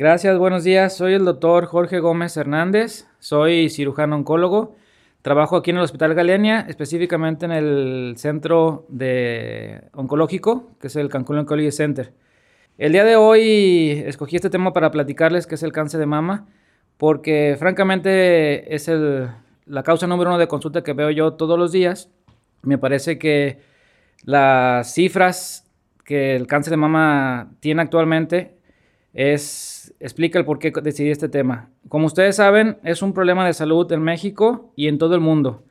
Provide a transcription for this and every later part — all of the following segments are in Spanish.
Gracias, buenos días. Soy el doctor Jorge Gómez Hernández, soy cirujano oncólogo. Trabajo aquí en el Hospital Galenia, específicamente en el centro de oncológico, que es el Cancún Oncology Center. El día de hoy escogí este tema para platicarles, que es el cáncer de mama, porque francamente es la causa número uno de consulta que veo yo todos los días. Me parece que las cifras que el cáncer de mama tiene actualmente es, explica el por qué decidí este tema. Como ustedes saben, es un problema de salud en México y en todo el mundo.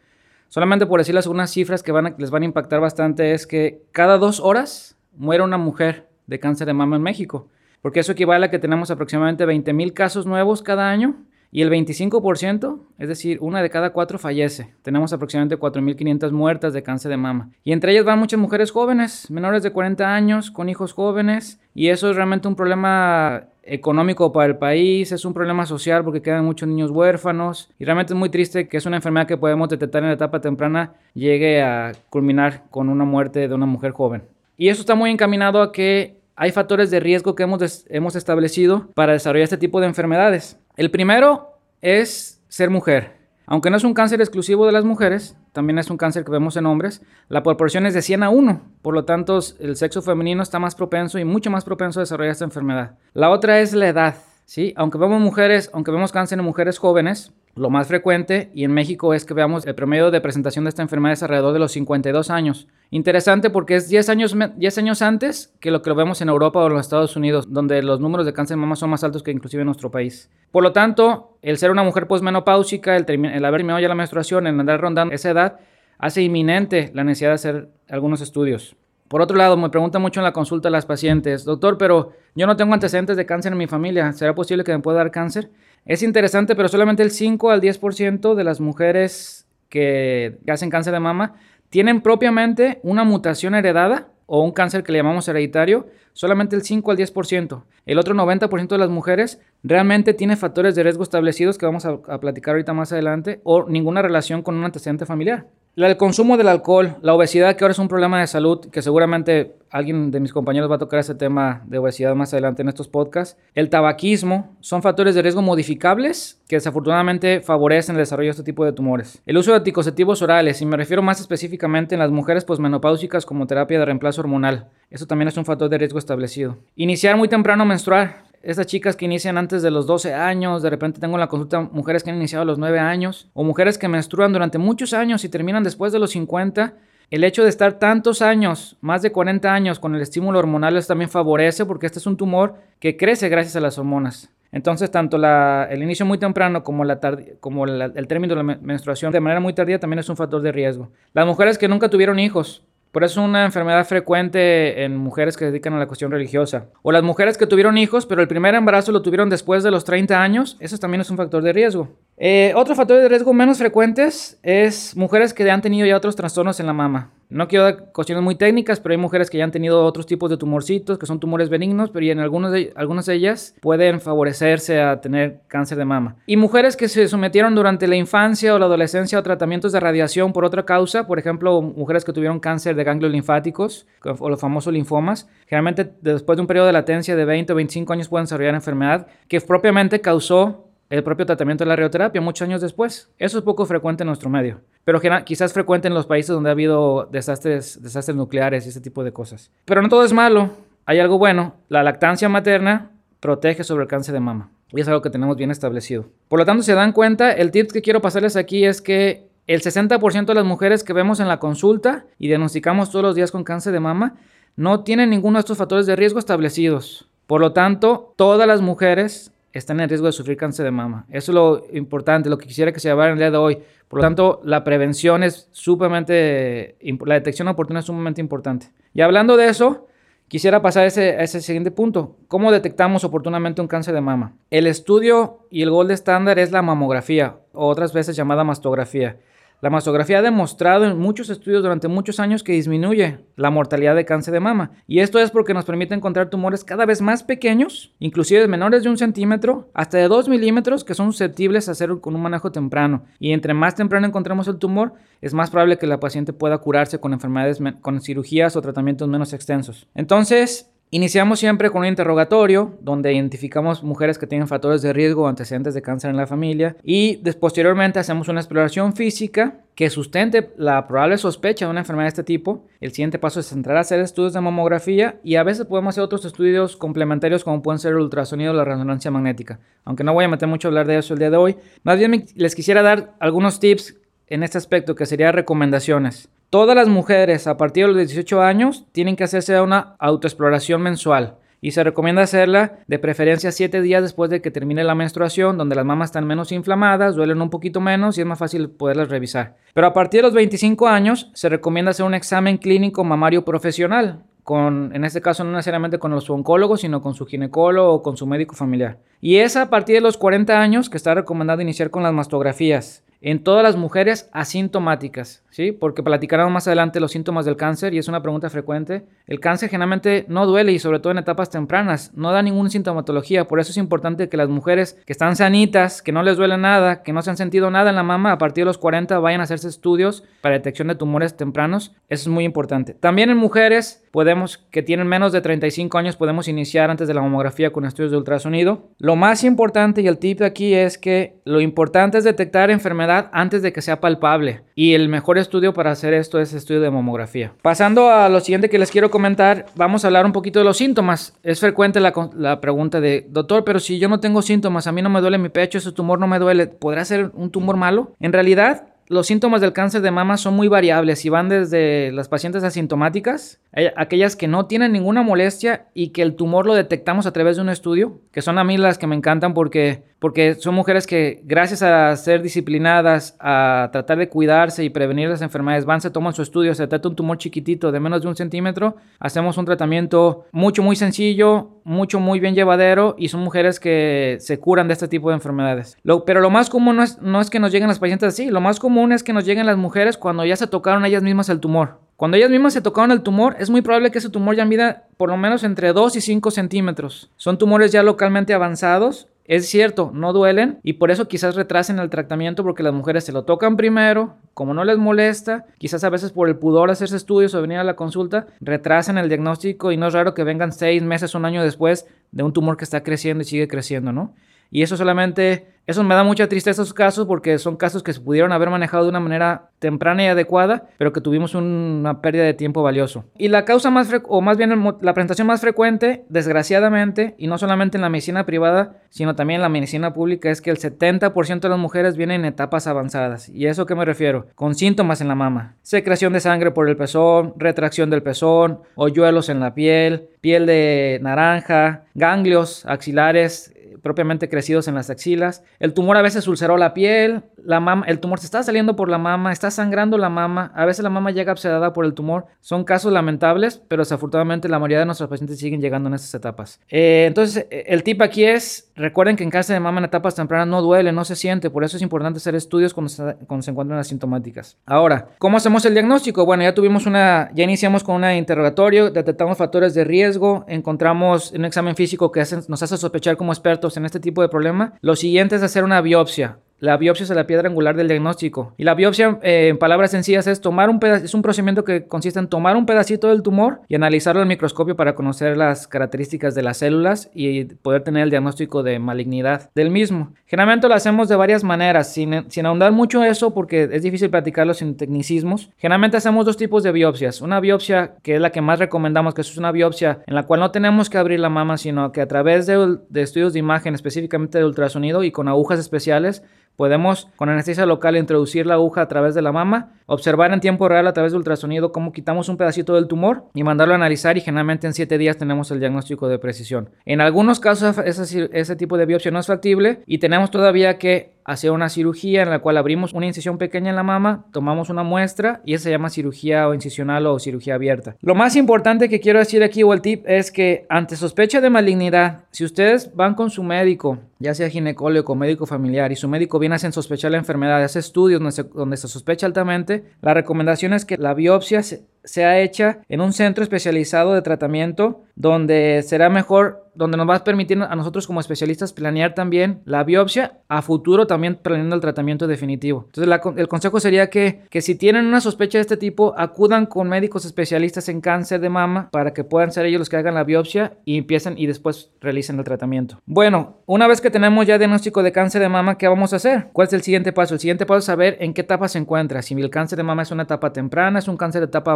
Solamente por decirles unas cifras que van les van a impactar bastante es que cada dos horas muere una mujer de cáncer de mama en México. Porque eso equivale a que tenemos aproximadamente 20 mil casos nuevos cada año y el 25%, es decir, una de cada cuatro fallece. Tenemos aproximadamente 4.500 muertas de cáncer de mama. Y entre ellas van muchas mujeres jóvenes, menores de 40 años, con hijos jóvenes. Y eso es realmente un problema económico para el país, es un problema social porque quedan muchos niños huérfanos. Y realmente es muy triste que es una enfermedad que podemos detectar en la etapa temprana llegue a culminar con una muerte de una mujer joven. Y eso está muy encaminado a que hay factores de riesgo que hemos, hemos establecido para desarrollar este tipo de enfermedades. El primero es ser mujer. Aunque no es un cáncer exclusivo de las mujeres, también es un cáncer que vemos en hombres, la proporción es de 100 a 1, por lo tanto el sexo femenino está más propenso y mucho más propenso a desarrollar esta enfermedad. La otra es la edad. ¿sí? Aunque vemos mujeres, aunque vemos cáncer en mujeres jóvenes, lo más frecuente, y en México es que veamos el promedio de presentación de esta enfermedad es alrededor de los 52 años. Interesante porque es 10 años, 10 años antes que lo que lo vemos en Europa o en los Estados Unidos, donde los números de cáncer de mama son más altos que inclusive en nuestro país. Por lo tanto, el ser una mujer posmenopáusica, el, el haber terminado ya la menstruación, el andar rondando esa edad, hace inminente la necesidad de hacer algunos estudios. Por otro lado, me preguntan mucho en la consulta a las pacientes, doctor, pero yo no tengo antecedentes de cáncer en mi familia, ¿será posible que me pueda dar cáncer? Es interesante, pero solamente el 5 al 10% de las mujeres que, hacen cáncer de mama tienen propiamente una mutación heredada o un cáncer que le llamamos hereditario, solamente el 5 al 10%. El otro 90% de las mujeres realmente tiene factores de riesgo establecidos que vamos a, platicar ahorita más adelante o ninguna relación con un antecedente familiar. El consumo del alcohol, la obesidad, que ahora es un problema de salud, que seguramente alguien de mis compañeros va a tocar ese tema de obesidad más adelante en estos podcasts. El tabaquismo son factores de riesgo modificables que desafortunadamente favorecen el desarrollo de este tipo de tumores. El uso de anticonceptivos orales, y me refiero más específicamente en las mujeres posmenopáusicas como terapia de reemplazo hormonal. Eso también es un factor de riesgo establecido. Iniciar muy temprano menstruar estas chicas que inician antes de los 12 años, de repente tengo en la consulta mujeres que han iniciado a los 9 años, o mujeres que menstruan durante muchos años y terminan después de los 50. El hecho de estar tantos años, más de 40 años, con el estímulo hormonal también favorece porque este es un tumor que crece gracias a las hormonas. Entonces, tanto el inicio muy temprano como, el término de la menstruación de manera muy tardía también es un factor de riesgo. Las mujeres que nunca tuvieron hijos, por eso es una enfermedad frecuente en mujeres que se dedican a la cuestión religiosa. O las mujeres que tuvieron hijos, pero el primer embarazo lo tuvieron después de los 30 años, eso también es un factor de riesgo. Eh, otro factor de riesgo menos frecuentes es mujeres que han tenido ya otros trastornos en la mama. No quiero dar cuestiones muy técnicas, pero hay mujeres que ya han tenido otros tipos de tumorcitos, que son tumores benignos, pero en algunas de, algunas de ellas pueden favorecerse a tener cáncer de mama. Y mujeres que se sometieron durante la infancia o la adolescencia a tratamientos de radiación por otra causa, por ejemplo, mujeres que tuvieron cáncer de ganglios linfáticos o los famosos linfomas, generalmente después de un periodo de latencia de 20 o 25 años pueden desarrollar enfermedad que propiamente causó el propio tratamiento de la radioterapia muchos años después. Eso es poco frecuente en nuestro medio, pero quizás frecuente en los países donde ha habido desastres, desastres nucleares y ese tipo de cosas. Pero no todo es malo, hay algo bueno. La lactancia materna protege sobre el cáncer de mama y es algo que tenemos bien establecido. Por lo tanto, si se dan cuenta, el tip que quiero pasarles aquí es que el 60% de las mujeres que vemos en la consulta y diagnosticamos todos los días con cáncer de mama no tienen ninguno de estos factores de riesgo establecidos. Por lo tanto, todas las mujeres están en riesgo de sufrir cáncer de mama. Eso es lo importante, lo que quisiera que se llevara el día de hoy. Por lo tanto, la prevención es sumamente, la detección oportuna es sumamente importante. Y hablando de eso, Quisiera pasar a ese, ese siguiente punto. ¿Cómo detectamos oportunamente un cáncer de mama? El estudio y el gold estándar es la mamografía, otras veces llamada mastografía. La mastografía ha demostrado en muchos estudios durante muchos años que disminuye la mortalidad de cáncer de mama. Y esto es porque nos permite encontrar tumores cada vez más pequeños, inclusive menores de un centímetro, hasta de 2 milímetros, que son susceptibles a hacer con un manejo temprano. Y entre más temprano encontremos el tumor, es más probable que la paciente pueda curarse con enfermedades, con cirugías o tratamientos menos extensos. Entonces, Iniciamos siempre con un interrogatorio donde identificamos mujeres que tienen factores de riesgo o antecedentes de cáncer en la familia y posteriormente hacemos una exploración física que sustente la probable sospecha de una enfermedad de este tipo. El siguiente paso es entrar a hacer estudios de mamografía y a veces podemos hacer otros estudios complementarios como pueden ser el ultrasonido o la resonancia magnética. Aunque no voy a meter mucho a hablar de eso el día de hoy, más bien les quisiera dar algunos tips en este aspecto que serían recomendaciones. Todas las mujeres a partir de los 18 años tienen que hacerse una autoexploración mensual y se recomienda hacerla de preferencia 7 días después de que termine la menstruación, donde las mamas están menos inflamadas, duelen un poquito menos y es más fácil poderlas revisar. Pero a partir de los 25 años se recomienda hacer un examen clínico mamario profesional, con, en este caso no necesariamente con su oncólogo, sino con su ginecólogo o con su médico familiar. Y es a partir de los 40 años que está recomendado iniciar con las mastografías en todas las mujeres asintomáticas, ¿sí? Porque platicaremos más adelante los síntomas del cáncer y es una pregunta frecuente. El cáncer generalmente no duele y sobre todo en etapas tempranas, no da ninguna sintomatología, por eso es importante que las mujeres que están sanitas, que no les duele nada, que no se han sentido nada en la mama, a partir de los 40 vayan a hacerse estudios para detección de tumores tempranos, eso es muy importante. También en mujeres podemos que tienen menos de 35 años podemos iniciar antes de la mamografía con estudios de ultrasonido. Lo más importante y el tip aquí es que lo importante es detectar enfermedades antes de que sea palpable. Y el mejor estudio para hacer esto es estudio de mamografía. Pasando a lo siguiente que les quiero comentar, vamos a hablar un poquito de los síntomas. Es frecuente la, la pregunta de, doctor, pero si yo no tengo síntomas, a mí no me duele mi pecho, ese tumor no me duele, ¿podrá ser un tumor malo? En realidad, los síntomas del cáncer de mama son muy variables y van desde las pacientes asintomáticas, eh, aquellas que no tienen ninguna molestia y que el tumor lo detectamos a través de un estudio, que son a mí las que me encantan porque, porque son mujeres que gracias a ser disciplinadas, a tratar de cuidarse y prevenir las enfermedades, van, se toman su estudio, se trata un tumor chiquitito de menos de un centímetro, hacemos un tratamiento mucho, muy sencillo, mucho, muy bien llevadero y son mujeres que se curan de este tipo de enfermedades. pero lo más común no es, no es que nos lleguen las pacientes así, lo más común es que nos lleguen las mujeres cuando ya se tocaron ellas mismas el tumor. Cuando ellas mismas se tocaron el tumor, es muy probable que ese tumor ya mida por lo menos entre 2 y 5 centímetros. Son tumores ya localmente avanzados. Es cierto, no duelen y por eso quizás retrasen el tratamiento porque las mujeres se lo tocan primero, como no les molesta, quizás a veces por el pudor hacerse estudios o venir a la consulta, retrasen el diagnóstico y no es raro que vengan 6 meses, un año después de un tumor que está creciendo y sigue creciendo, ¿no? Y eso solamente, eso me da mucha tristeza esos casos porque son casos que se pudieron haber manejado de una manera temprana y adecuada, pero que tuvimos una pérdida de tiempo valioso. Y la causa más, o más bien la presentación más frecuente, desgraciadamente, y no solamente en la medicina privada, sino también en la medicina pública, es que el 70% de las mujeres vienen en etapas avanzadas. ¿Y eso qué me refiero? Con síntomas en la mama. Secreción de sangre por el pezón, retracción del pezón, hoyuelos en la piel, piel de naranja, ganglios axilares propiamente crecidos en las axilas. El tumor a veces ulceró la piel, la el tumor se está saliendo por la mama, está sangrando la mama, a veces la mama llega obsedada por el tumor. Son casos lamentables, pero desafortunadamente la mayoría de nuestros pacientes siguen llegando en estas etapas. Eh, entonces, eh, el tip aquí es, recuerden que en cáncer de mama en etapas tempranas no duele, no se siente, por eso es importante hacer estudios cuando se, cuando se encuentran asintomáticas. Ahora, ¿cómo hacemos el diagnóstico? Bueno, ya tuvimos una, ya iniciamos con un interrogatorio, detectamos factores de riesgo, encontramos un examen físico que nos hace sospechar como expertos en este tipo de problema, lo siguiente es hacer una biopsia. La biopsia es la piedra angular del diagnóstico. Y la biopsia, eh, en palabras sencillas, es tomar un es un procedimiento que consiste en tomar un pedacito del tumor y analizarlo al microscopio para conocer las características de las células y poder tener el diagnóstico de malignidad del mismo. Generalmente lo hacemos de varias maneras, sin, sin ahondar mucho eso porque es difícil platicarlo sin tecnicismos. Generalmente hacemos dos tipos de biopsias. Una biopsia que es la que más recomendamos, que es una biopsia en la cual no tenemos que abrir la mama, sino que a través de, de estudios de imagen, específicamente de ultrasonido y con agujas especiales, Podemos con anestesia local introducir la aguja a través de la mama, observar en tiempo real a través de ultrasonido cómo quitamos un pedacito del tumor y mandarlo a analizar y generalmente en 7 días tenemos el diagnóstico de precisión. En algunos casos ese, ese tipo de biopsia no es factible y tenemos todavía que hacer una cirugía en la cual abrimos una incisión pequeña en la mama, tomamos una muestra y esa se llama cirugía o incisional o cirugía abierta. Lo más importante que quiero decir aquí o el tip es que ante sospecha de malignidad, si ustedes van con su médico, ya sea ginecólogo o médico familiar, y su médico viene a sospechar la enfermedad, hace estudios donde se, donde se sospecha altamente, la recomendación es que la biopsia sea hecha en un centro especializado de tratamiento donde será mejor, donde nos va a permitir a nosotros como especialistas planear también la biopsia, a futuro también planeando el tratamiento definitivo. Entonces el consejo sería que, que si tienen una sospecha de este tipo, acudan con médicos especialistas en cáncer de mama para que puedan ser ellos los que hagan la biopsia y empiecen y después realicen el tratamiento. Bueno, una vez que tenemos ya diagnóstico de cáncer de mama, ¿qué vamos a hacer? ¿Cuál es el siguiente paso? El siguiente paso es saber en qué etapa se encuentra. Si el cáncer de mama es una etapa temprana, es un cáncer de etapa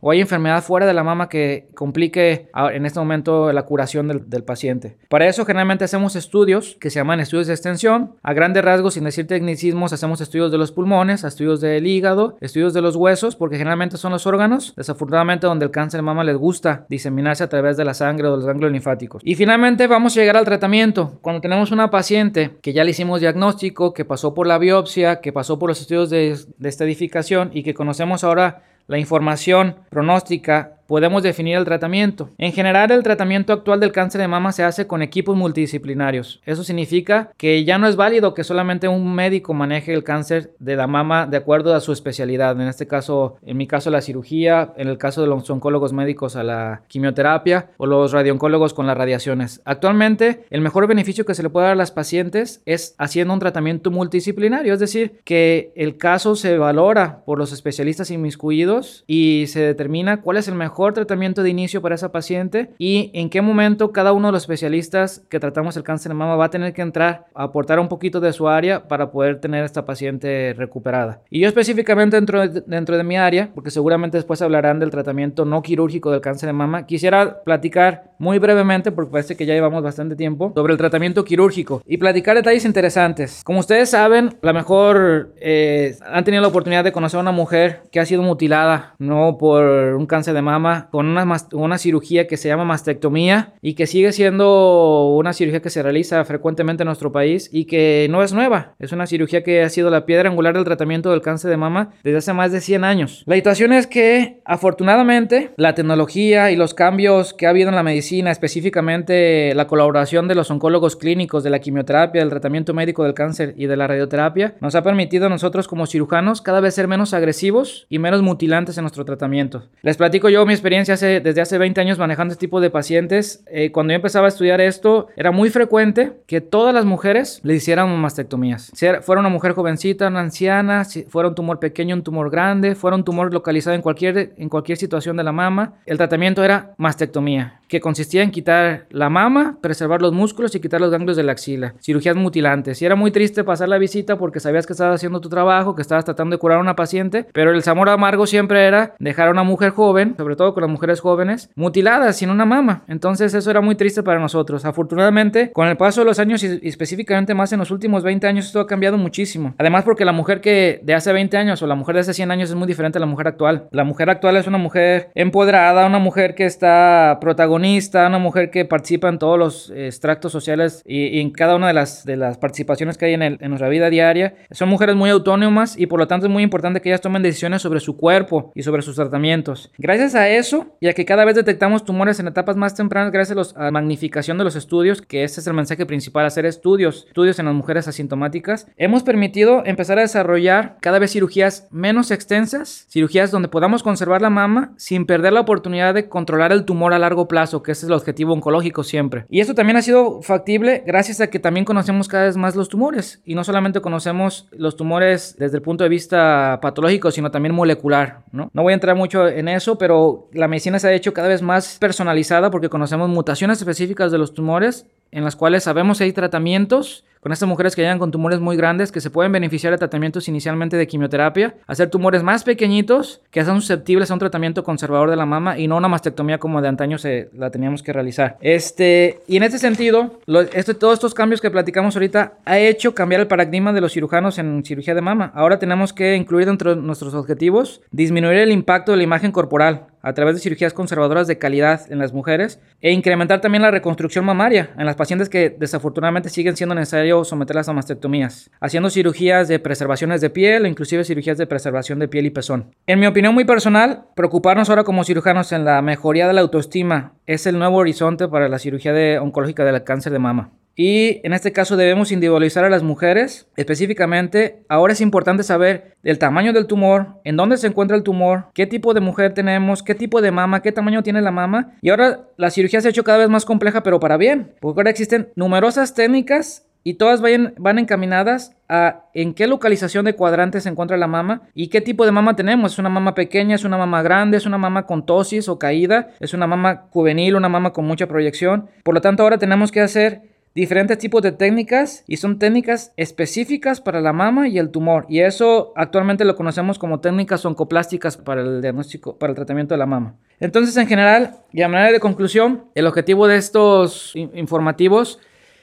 o hay enfermedad fuera de la mama que complique en este momento la curación del, paciente. Para eso generalmente hacemos estudios que se llaman estudios de extensión. A grandes rasgos, sin decir tecnicismos, hacemos estudios de los pulmones, estudios del hígado, estudios de los huesos, porque generalmente son los órganos, desafortunadamente donde el cáncer de mama les gusta diseminarse a través de la sangre o de los ganglios linfáticos. Y finalmente vamos a llegar al tratamiento. Cuando tenemos una paciente que ya le hicimos diagnóstico, que pasó por la biopsia, que pasó por los estudios de, de estadificación y que conocemos ahora la información pronóstica podemos definir el tratamiento. En general, el tratamiento actual del cáncer de mama se hace con equipos multidisciplinarios. Eso significa que ya no es válido que solamente un médico maneje el cáncer de la mama de acuerdo a su especialidad. En este caso, en mi caso, la cirugía, en el caso de los oncólogos médicos a la quimioterapia o los radiooncólogos con las radiaciones. Actualmente, el mejor beneficio que se le puede dar a las pacientes es haciendo un tratamiento multidisciplinario, es decir, que el caso se valora por los especialistas inmiscuidos y se determina cuál es el mejor tratamiento de inicio para esa paciente y en qué momento cada uno de los especialistas que tratamos el cáncer de mama va a tener que entrar a aportar un poquito de su área para poder tener a esta paciente recuperada. Y yo específicamente dentro de, dentro de mi área, porque seguramente después hablarán del tratamiento no quirúrgico del cáncer de mama, quisiera platicar muy brevemente, porque parece que ya llevamos bastante tiempo, sobre el tratamiento quirúrgico y platicar detalles interesantes. Como ustedes saben, la mejor eh, han tenido la oportunidad de conocer a una mujer que ha sido mutilada, no por un cáncer de mama, con una, una cirugía que se llama mastectomía y que sigue siendo una cirugía que se realiza frecuentemente en nuestro país y que no es nueva. Es una cirugía que ha sido la piedra angular del tratamiento del cáncer de mama desde hace más de 100 años. La situación es que afortunadamente la tecnología y los cambios que ha habido en la medicina, específicamente la colaboración de los oncólogos clínicos, de la quimioterapia, del tratamiento médico del cáncer y de la radioterapia, nos ha permitido a nosotros como cirujanos cada vez ser menos agresivos y menos mutilantes en nuestro tratamiento. Les platico yo mis experiencia hace, desde hace 20 años manejando este tipo de pacientes. Eh, cuando yo empezaba a estudiar esto, era muy frecuente que todas las mujeres le hicieran mastectomías. Si fuera una mujer jovencita, una anciana, si fuera un tumor pequeño, un tumor grande, fuera un tumor localizado en cualquier, en cualquier situación de la mama, el tratamiento era mastectomía, que consistía en quitar la mama, preservar los músculos y quitar los ganglios de la axila. Cirugías mutilantes. Y era muy triste pasar la visita porque sabías que estabas haciendo tu trabajo, que estabas tratando de curar a una paciente, pero el sabor amargo siempre era dejar a una mujer joven, sobre todo con las mujeres jóvenes, mutiladas sin una mama. Entonces eso era muy triste para nosotros. Afortunadamente, con el paso de los años y específicamente más en los últimos 20 años, esto ha cambiado muchísimo. Además porque la mujer que de hace 20 años o la mujer de hace 100 años es muy diferente a la mujer actual. La mujer actual es una mujer empoderada, una mujer que está protagonista, una mujer que participa en todos los extractos sociales y, en cada una de las, de las participaciones que hay en, en nuestra vida diaria. Son mujeres muy autónomas y por lo tanto es muy importante que ellas tomen decisiones sobre su cuerpo y sobre sus tratamientos. Gracias a eso, ya que cada vez detectamos tumores en etapas más tempranas gracias a la magnificación de los estudios, que este es el mensaje principal, hacer estudios, estudios en las mujeres asintomáticas, hemos permitido empezar a desarrollar cada vez cirugías menos extensas, cirugías donde podamos conservar la mama sin perder la oportunidad de controlar el tumor a largo plazo, que ese es el objetivo oncológico siempre. Y eso también ha sido factible gracias a que también conocemos cada vez más los tumores y no solamente conocemos los tumores desde el punto de vista patológico, sino también molecular, ¿no? No voy a entrar mucho en eso, pero la medicina se ha hecho cada vez más personalizada porque conocemos mutaciones específicas de los tumores en las cuales sabemos si hay tratamientos con estas mujeres que llegan con tumores muy grandes que se pueden beneficiar de tratamientos inicialmente de quimioterapia, hacer tumores más pequeñitos que sean susceptibles a un tratamiento conservador de la mama y no una mastectomía como de antaño se la teníamos que realizar. Este, y en este sentido, este, todos estos cambios que platicamos ahorita ha hecho cambiar el paradigma de los cirujanos en cirugía de mama. Ahora tenemos que incluir dentro de nuestros objetivos disminuir el impacto de la imagen corporal a través de cirugías conservadoras de calidad en las mujeres e incrementar también la reconstrucción mamaria en las pacientes que desafortunadamente siguen siendo necesario someterlas a mastectomías, haciendo cirugías de preservaciones de piel, inclusive cirugías de preservación de piel y pezón. En mi opinión muy personal, preocuparnos ahora como cirujanos en la mejoría de la autoestima es el nuevo horizonte para la cirugía de, oncológica del cáncer de mama. Y en este caso debemos individualizar a las mujeres. Específicamente, ahora es importante saber el tamaño del tumor, en dónde se encuentra el tumor, qué tipo de mujer tenemos, qué tipo de mama, qué tamaño tiene la mama. Y ahora la cirugía se ha hecho cada vez más compleja, pero para bien, porque ahora existen numerosas técnicas y todas van encaminadas a en qué localización de cuadrante se encuentra la mama y qué tipo de mama tenemos. ¿Es una mama pequeña? ¿Es una mama grande? ¿Es una mama con tosis o caída? ¿Es una mama juvenil? ¿Una mama con mucha proyección? Por lo tanto, ahora tenemos que hacer diferentes tipos de técnicas y son técnicas específicas para la mama y el tumor. Y eso actualmente lo conocemos como técnicas oncoplásticas para el diagnóstico, para el tratamiento de la mama. Entonces, en general, y a manera de conclusión, el objetivo de estos informativos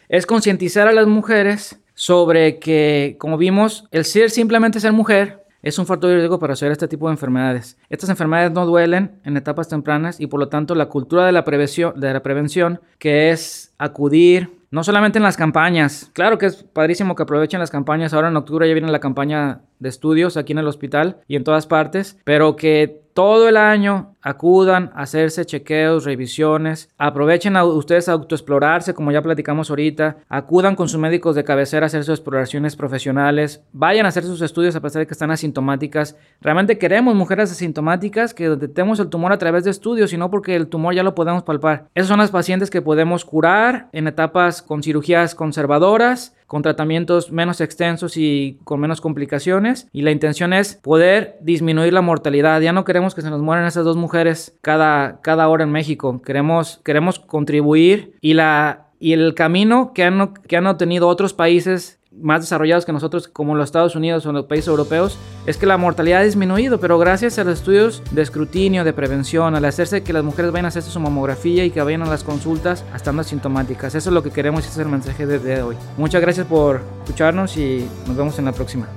es concientizar a las mujeres sobre que, como vimos, el ser simplemente ser mujer es un factor de riesgo para hacer este tipo de enfermedades. Estas enfermedades no duelen en etapas tempranas y por lo tanto la cultura de la prevención, de la prevención que es acudir, no solamente en las campañas, claro que es padrísimo que aprovechen las campañas, ahora en octubre ya viene la campaña de estudios aquí en el hospital y en todas partes, pero que todo el año acudan a hacerse chequeos, revisiones, aprovechen a ustedes a autoexplorarse, como ya platicamos ahorita, acudan con sus médicos de cabecera a hacer sus exploraciones profesionales, vayan a hacer sus estudios a pesar de que están asintomáticas. Realmente queremos mujeres asintomáticas que detectemos el tumor a través de estudios y no porque el tumor ya lo podemos palpar. Esas son las pacientes que podemos curar en etapas con cirugías conservadoras con tratamientos menos extensos y con menos complicaciones. Y la intención es poder disminuir la mortalidad. Ya no queremos que se nos mueran esas dos mujeres cada, cada hora en México. Queremos, queremos contribuir y, la, y el camino que han, que han obtenido otros países más desarrollados que nosotros, como los Estados Unidos o los países europeos, es que la mortalidad ha disminuido, pero gracias a los estudios de escrutinio, de prevención, al hacerse que las mujeres vayan a hacerse su mamografía y que vayan a las consultas estando asintomáticas. Eso es lo que queremos y ese es el mensaje de, hoy. Muchas gracias por escucharnos y nos vemos en la próxima.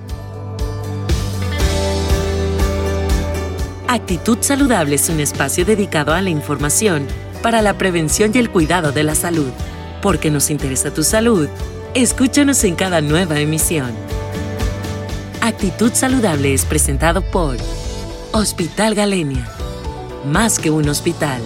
Actitud Saludable es un espacio dedicado a la información para la prevención y el cuidado de la salud. Porque nos interesa tu salud Escúchanos en cada nueva emisión. Actitud Saludable es presentado por Hospital Galenia. Más que un hospital.